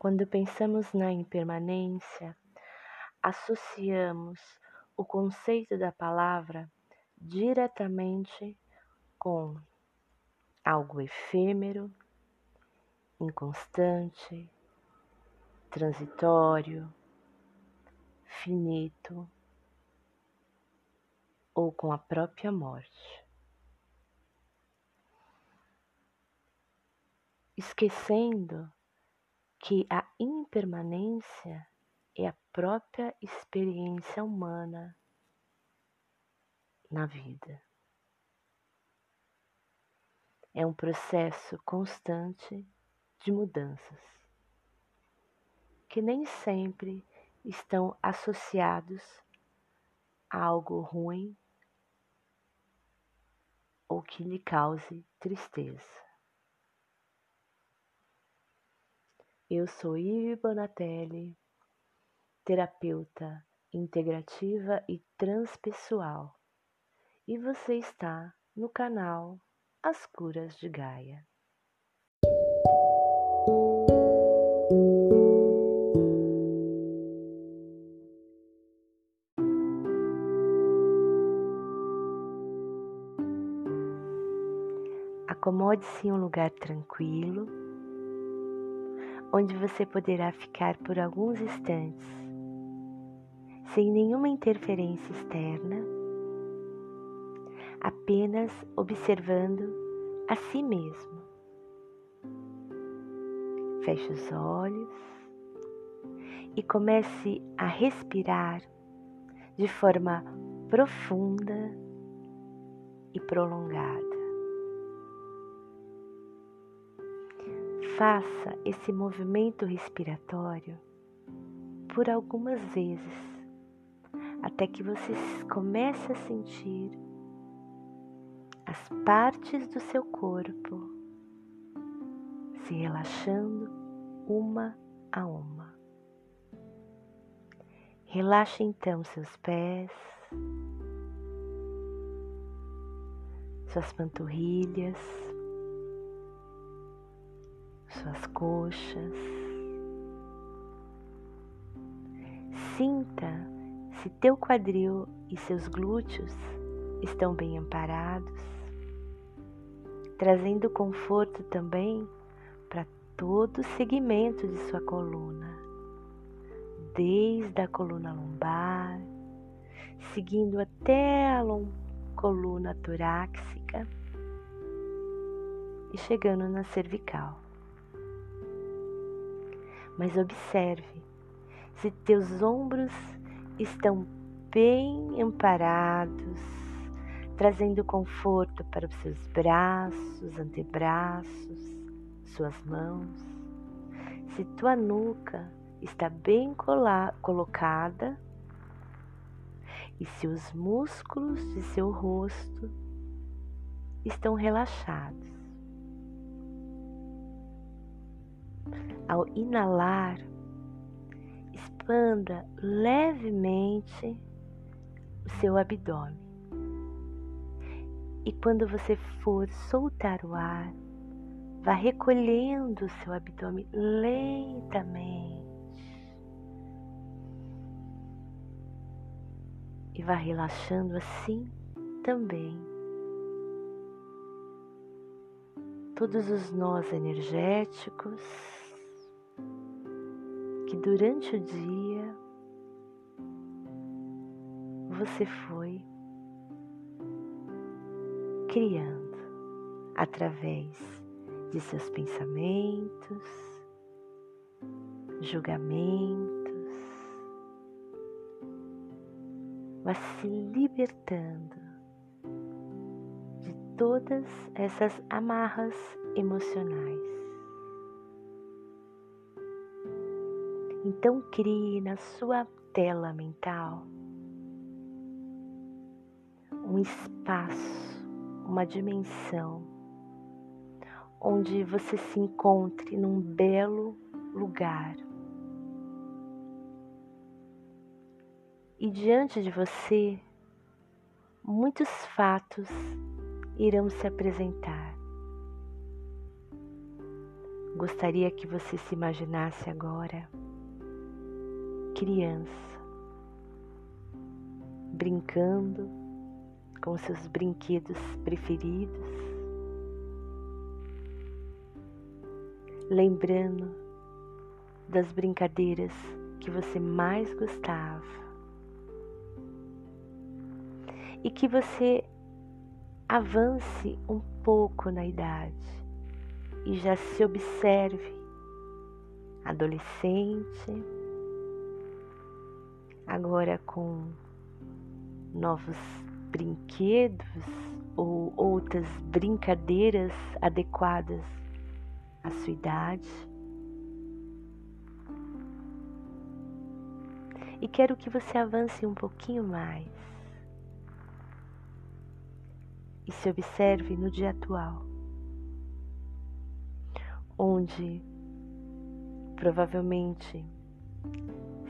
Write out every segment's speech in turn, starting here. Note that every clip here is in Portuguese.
Quando pensamos na impermanência, associamos o conceito da palavra diretamente com algo efêmero, inconstante, transitório, finito ou com a própria morte. Esquecendo que a impermanência é a própria experiência humana na vida. É um processo constante de mudanças, que nem sempre estão associados a algo ruim ou que lhe cause tristeza. Eu sou Ive Bonatelli, terapeuta integrativa e transpessoal, e você está no canal As Curas de Gaia. Acomode-se em um lugar tranquilo onde você poderá ficar por alguns instantes, sem nenhuma interferência externa, apenas observando a si mesmo. Feche os olhos e comece a respirar de forma profunda e prolongada. Faça esse movimento respiratório por algumas vezes, até que você comece a sentir as partes do seu corpo se relaxando uma a uma. Relaxe então seus pés, suas panturrilhas, suas coxas. Sinta se teu quadril e seus glúteos estão bem amparados, trazendo conforto também para todo o segmento de sua coluna, desde a coluna lombar, seguindo até a coluna torácica e chegando na cervical mas observe se teus ombros estão bem amparados, trazendo conforto para os seus braços, antebraços, suas mãos. Se tua nuca está bem colocada e se os músculos de seu rosto estão relaxados. Ao inalar, expanda levemente o seu abdômen. E quando você for soltar o ar, vá recolhendo o seu abdômen lentamente. E vá relaxando assim também. Todos os nós energéticos que durante o dia você foi criando através de seus pensamentos, julgamentos, mas se libertando de todas essas amarras emocionais. Então crie na sua tela mental um espaço, uma dimensão onde você se encontre num belo lugar. E diante de você, muitos fatos irão se apresentar. gostaria que você se imaginasse agora criança, brincando com seus brinquedos preferidos, lembrando das brincadeiras que você mais gostava e que você avance um pouco na idade e já se observe adolescente, agora com novos brinquedos ou outras brincadeiras adequadas à sua idade. E quero que você avance um pouquinho mais e se observe no dia atual, onde provavelmente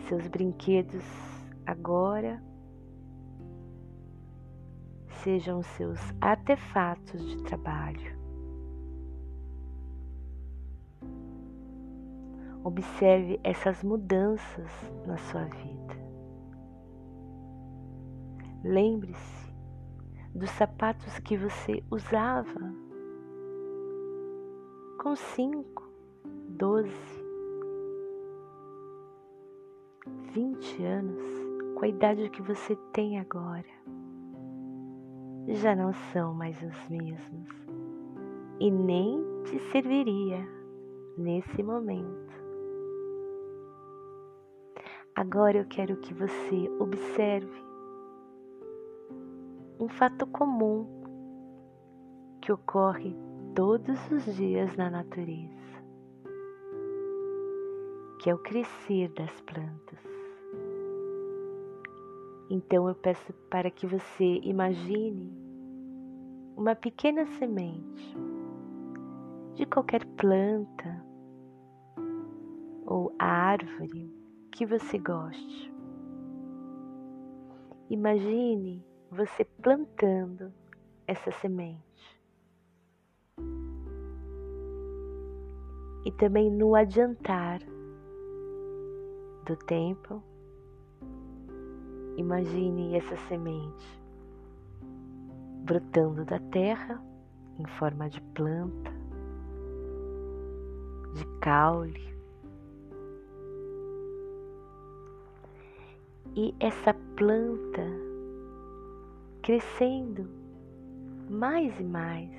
seus brinquedos agora sejam seus artefatos de trabalho. Observe essas mudanças na sua vida. Lembre-se dos sapatos que você usava com cinco, doze, vinte anos, com a idade que você tem agora já não são mais os mesmos e nem te serviria nesse momento. Agora eu quero que você observe um fato comum que ocorre todos os dias na natureza, que é o crescer das plantas. Então eu peço para que você imagine uma pequena semente de qualquer planta ou árvore que você goste. Imagine você plantando essa semente. E também no adiantar do tempo, Imagine essa semente brotando da terra em forma de planta, de caule. E essa planta crescendo mais e mais,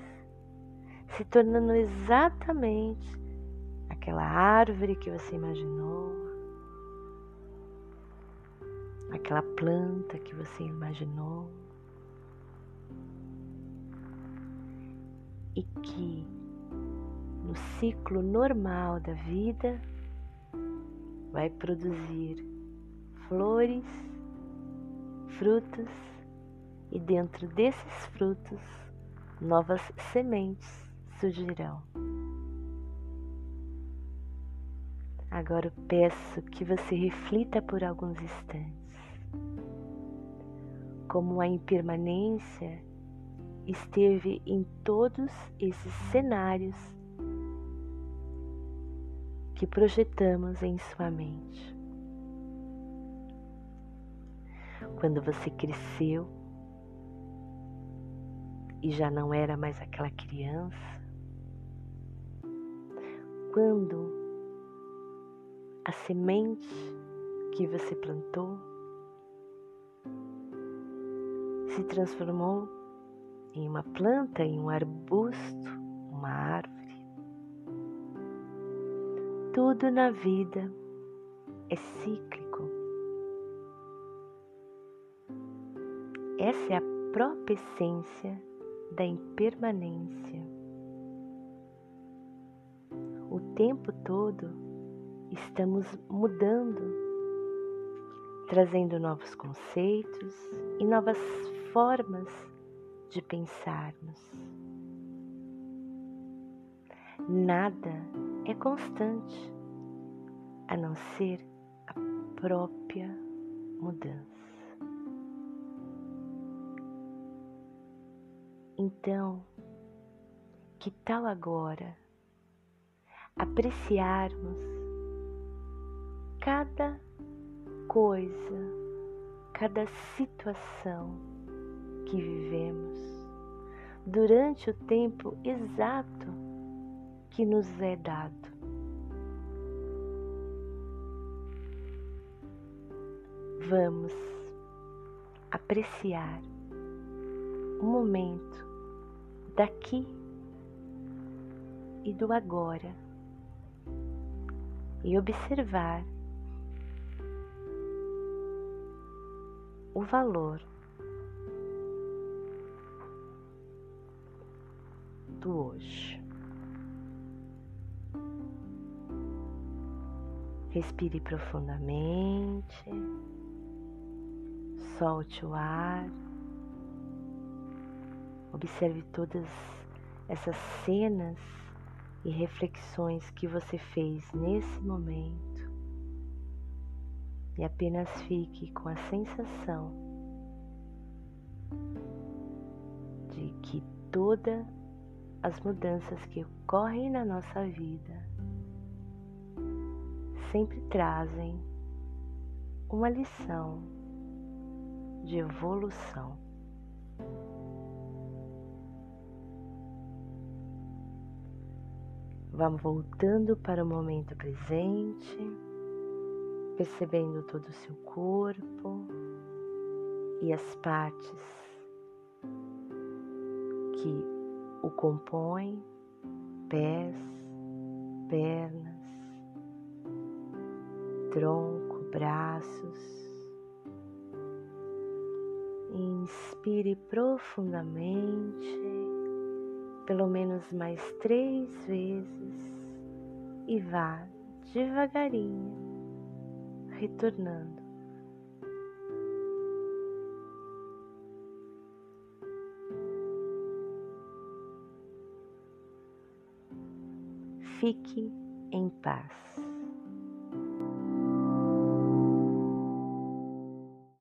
se tornando exatamente aquela árvore que você imaginou, aquela planta que você imaginou e que no ciclo normal da vida vai produzir flores, frutos e dentro desses frutos novas sementes surgirão. Agora eu peço que você reflita por alguns instantes como a impermanência esteve em todos esses cenários que projetamos em sua mente. Quando você cresceu e já não era mais aquela criança, quando a semente que você plantou se transformou em uma planta, em um arbusto, uma árvore. Tudo na vida é cíclico. Essa é a própria essência da impermanência. O tempo todo estamos mudando, trazendo novos conceitos e novas formas de pensarmos. Nada é constante a não ser a própria mudança. Então, que tal agora apreciarmos cada coisa, cada situação que vivemos durante o tempo exato que nos é dado. Vamos apreciar o momento daqui e do agora e observar o valor hoje. Respire profundamente, solte o ar, observe todas essas cenas e reflexões que você fez nesse momento. E apenas fique com a sensação de que todas as mudanças que ocorrem na nossa vida sempre trazem uma lição de evolução. Vamos voltando para o momento presente, percebendo todo o seu corpo e as partes que o compõem pés, pernas, tronco, braços. Inspire profundamente pelo menos mais três vezes e vá devagarinho retornando. Fique em paz.